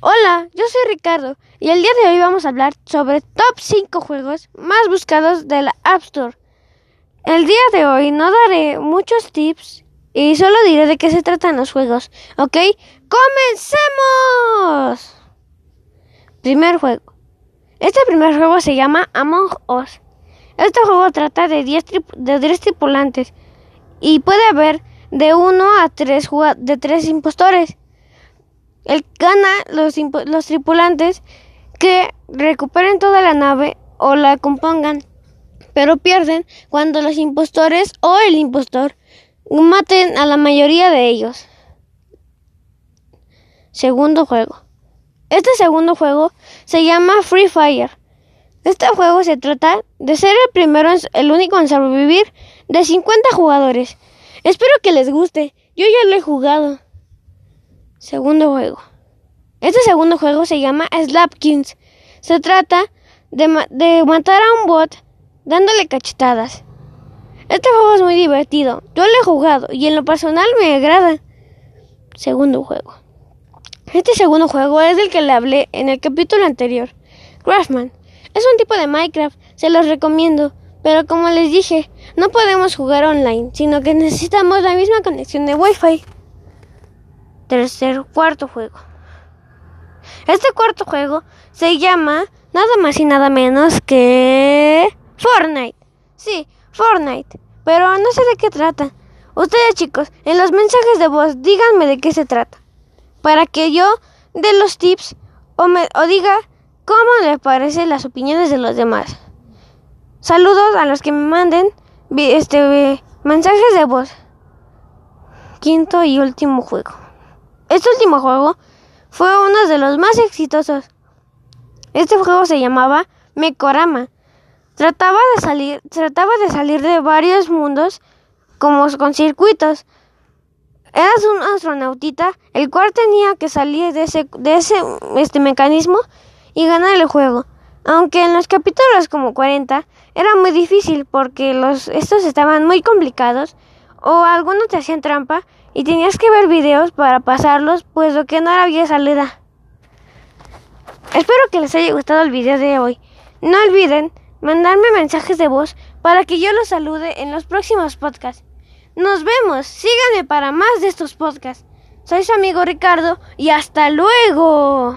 Hola, yo soy Ricardo y el día de hoy vamos a hablar sobre top 5 juegos más buscados de la App Store. El día de hoy no daré muchos tips y solo diré de qué se tratan los juegos, ¿ok? ¡Comencemos! Primer juego. Este primer juego se llama Among Us. Este juego trata de 10 de tripulantes y puede haber de 1 a 3 de 3 impostores. El gana los, los tripulantes que recuperen toda la nave o la compongan, pero pierden cuando los impostores o el impostor maten a la mayoría de ellos. Segundo juego. Este segundo juego se llama Free Fire. Este juego se trata de ser el primero, el único en sobrevivir de 50 jugadores. Espero que les guste. Yo ya lo he jugado. Segundo juego. Este segundo juego se llama Slapkins. Se trata de, matar a un bot dándole cachetadas. Este juego es muy divertido. Yo lo he jugado y en lo personal me agrada. Segundo juego. Este segundo juego es del que le hablé en el capítulo anterior. Craftman. Es un tipo de Minecraft. Se los recomiendo. Pero como les dije, no podemos jugar online, sino que necesitamos la misma conexión de Wi-Fi. Tercer, cuarto juego. Este cuarto juego se llama nada más y nada menos que Fortnite. Sí, Fortnite. Pero no sé de qué trata. Ustedes chicos, en los mensajes de voz díganme de qué se trata. Para que yo dé los tips o, me, o diga cómo les parecen las opiniones de los demás. Saludos a los que me manden este, mensajes de voz. Quinto y último juego. Este último juego fue uno de los más exitosos. Este juego se llamaba Mekorama. Trataba de salir, trataba de salir de varios mundos como con circuitos. Eras un astronautita el cual tenía que salir de ese, de ese este mecanismo y ganar el juego. Aunque en los capítulos como 40 era muy difícil porque los estos estaban muy complicados o algunos te hacían trampa y tenías que ver videos para pasarlos, pues lo que no había salida. Espero que les haya gustado el video de hoy. No olviden mandarme mensajes de voz para que yo los salude en los próximos podcasts. Nos vemos, síganme para más de estos podcasts. Soy su amigo Ricardo y hasta luego.